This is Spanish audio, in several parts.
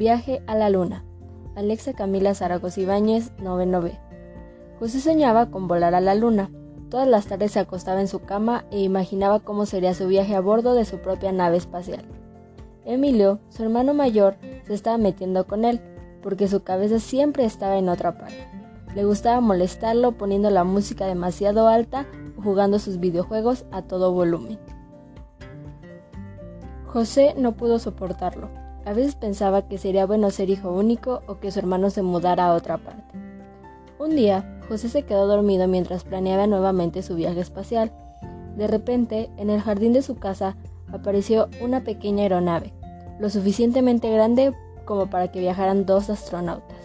Viaje a la Luna. Alexa Camila Zaragoza Ibáñez, 99. José soñaba con volar a la Luna. Todas las tardes se acostaba en su cama e imaginaba cómo sería su viaje a bordo de su propia nave espacial. Emilio, su hermano mayor, se estaba metiendo con él, porque su cabeza siempre estaba en otra parte. Le gustaba molestarlo poniendo la música demasiado alta o jugando sus videojuegos a todo volumen. José no pudo soportarlo. A veces pensaba que sería bueno ser hijo único o que su hermano se mudara a otra parte. Un día, José se quedó dormido mientras planeaba nuevamente su viaje espacial. De repente, en el jardín de su casa apareció una pequeña aeronave, lo suficientemente grande como para que viajaran dos astronautas.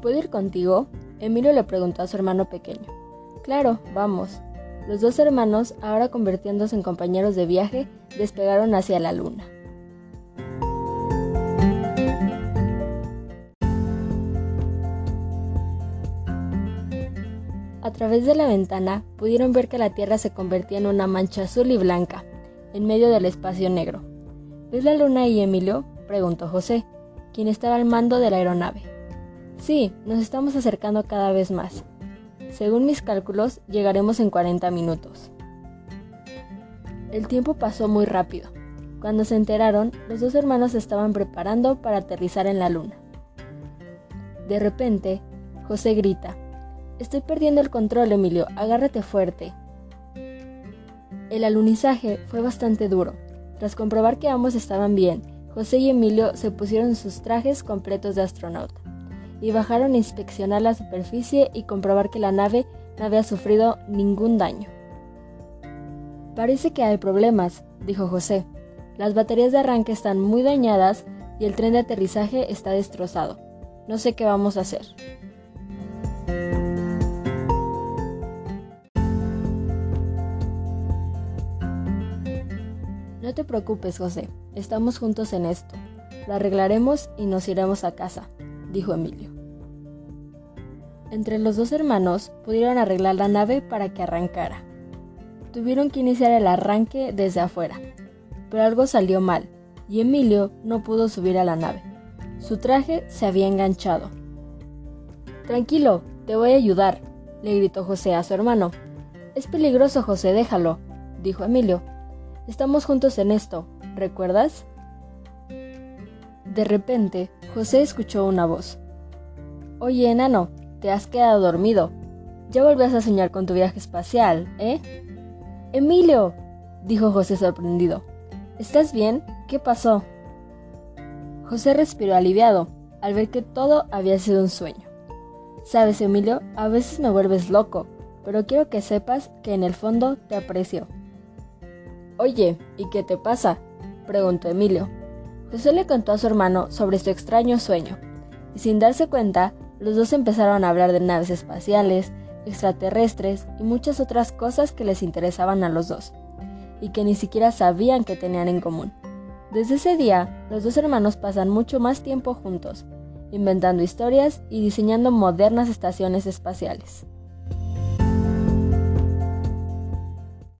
¿Puedo ir contigo? Emilio le preguntó a su hermano pequeño. Claro, vamos. Los dos hermanos, ahora convirtiéndose en compañeros de viaje, despegaron hacia la luna. A través de la ventana pudieron ver que la Tierra se convertía en una mancha azul y blanca, en medio del espacio negro. ¿Ves la luna y Emilio? preguntó José, quien estaba al mando de la aeronave. Sí, nos estamos acercando cada vez más. Según mis cálculos, llegaremos en 40 minutos. El tiempo pasó muy rápido. Cuando se enteraron, los dos hermanos estaban preparando para aterrizar en la luna. De repente, José grita, Estoy perdiendo el control, Emilio, agárrate fuerte. El alunizaje fue bastante duro. Tras comprobar que ambos estaban bien, José y Emilio se pusieron sus trajes completos de astronauta y bajaron a inspeccionar la superficie y comprobar que la nave no había sufrido ningún daño. Parece que hay problemas, dijo José. Las baterías de arranque están muy dañadas y el tren de aterrizaje está destrozado. No sé qué vamos a hacer. No te preocupes, José. Estamos juntos en esto. Lo arreglaremos y nos iremos a casa, dijo Emilio. Entre los dos hermanos pudieron arreglar la nave para que arrancara. Tuvieron que iniciar el arranque desde afuera, pero algo salió mal y Emilio no pudo subir a la nave. Su traje se había enganchado. Tranquilo, te voy a ayudar, le gritó José a su hermano. Es peligroso, José, déjalo, dijo Emilio. Estamos juntos en esto, ¿recuerdas? De repente, José escuchó una voz. Oye, enano, te has quedado dormido. Ya volvías a soñar con tu viaje espacial, ¿eh? Emilio, dijo José sorprendido. ¿Estás bien? ¿Qué pasó? José respiró aliviado al ver que todo había sido un sueño. Sabes, Emilio, a veces me vuelves loco, pero quiero que sepas que en el fondo te aprecio. Oye, ¿y qué te pasa? preguntó Emilio. José le contó a su hermano sobre su extraño sueño, y sin darse cuenta, los dos empezaron a hablar de naves espaciales, extraterrestres y muchas otras cosas que les interesaban a los dos, y que ni siquiera sabían que tenían en común. Desde ese día, los dos hermanos pasan mucho más tiempo juntos, inventando historias y diseñando modernas estaciones espaciales.